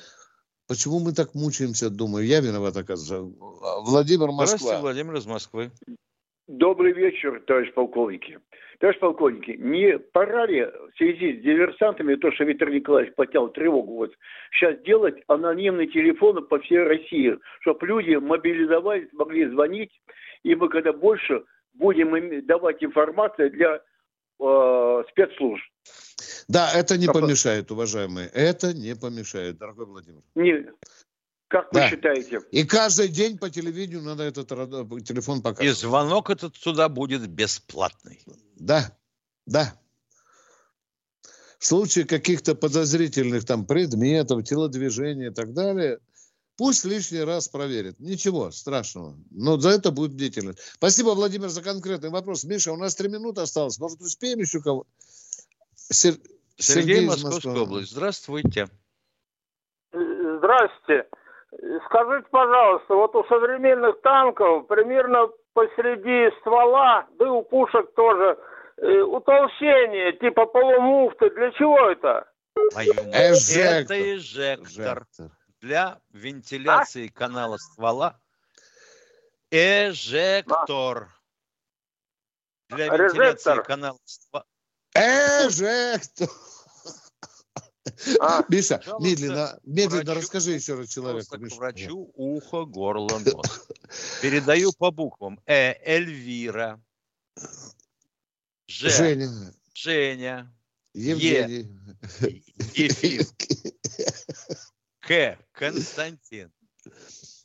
S1: Почему мы так мучаемся, думаю. Я виноват, оказывается. Владимир
S2: Здравствуйте,
S1: Москва.
S2: Владимир из Москвы.
S20: Добрый вечер, товарищ полковники. Товарищ полковники, не пора ли в связи с диверсантами, то, что Виктор Николаевич поднял тревогу, вот сейчас делать анонимные телефоны по всей России, чтобы люди мобилизовались, могли звонить, и мы когда больше будем давать информацию для э, спецслужб.
S1: Да, это не помешает, уважаемые. Это не помешает, дорогой Владимир.
S20: Не, как вы
S1: Да.
S20: считаете?
S1: И каждый день по телевидению надо этот телефон
S2: И
S1: показывать.
S2: звонок этот туда будет бесплатный.
S1: Да, да. В случае каких-то подозрительных там предметов, телодвижений и так далее, пусть лишний раз проверит. Ничего страшного. Но за это будет бдительность. Спасибо, Владимир, за конкретный вопрос. Миша, у нас три минуты осталось. Может, успеем еще кого? Сер-
S2: Сергей,
S1: из
S2: Московская область. Здравствуйте.
S4: Здрасте. Скажите, пожалуйста, вот у современных танков примерно посреди ствола, да и у пушек тоже, э, утолщение типа полумуфты. Для чего это?
S2: Мать.
S1: Эжектор.
S2: Это эжектор. Для вентиляции канала ствола. Эжектор. Для вентиляции
S4: Резектор.
S2: канала ствола.
S1: Эжектор. Миша,
S2: Пожалуйста,
S1: медленно, медленно
S2: врачу.
S1: расскажи еще раз человеку.
S2: К
S1: Миша.
S2: врачу ухо, горло, (laughs) нос. Передаю по буквам. Э. Эльвира. Ж.
S1: Женя,
S2: Женя.
S1: Евгений.
S2: Ефим. (laughs) К. Константин.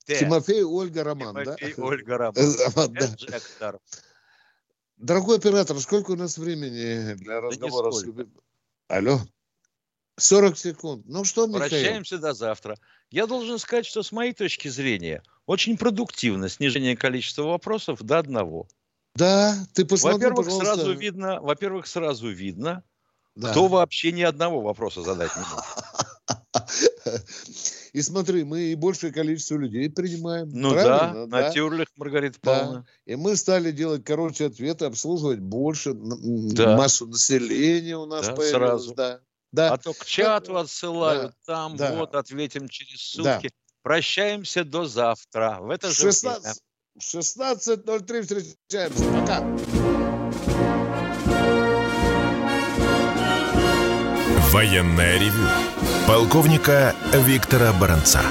S2: Т.
S1: Тимофей, Ольга, Роман, да?
S2: Тимофей, Ольга, (laughs) Роман.
S1: Роман, да.
S2: Эжектор.
S1: Дорогой оператор, сколько у нас времени для разговора любим- Алло. 40 секунд. Ну что, Михаил?
S2: Прощаемся до завтра. Я должен сказать, что с моей точки зрения очень продуктивно снижение количества вопросов до одного.
S1: Да, ты посмотри,
S2: Во-первых,
S1: пожалуйста.
S2: сразу видно, во-первых, сразу видно,
S1: Да.
S2: кто вообще ни одного вопроса задать не может. (laughs)
S1: И смотри, мы и большее количество людей принимаем.
S2: Ну
S1: Правильно?
S2: да, на тюрлях, Маргарита
S1: Да.
S2: Павловна.
S1: И мы стали делать короче ответы, обслуживать больше
S2: Да.
S1: массу населения у нас
S2: Да,
S1: появилось.
S2: сразу.
S1: Да. Да.
S2: А то к чату отсылают, там
S1: да.
S2: вот ответим через
S1: Да.
S2: сутки. Прощаемся до завтра. В это
S1: В
S2: же время.
S1: 16 в 16.03 встречаемся. Пока.
S21: Военное ревю полковника Виктора Баранца.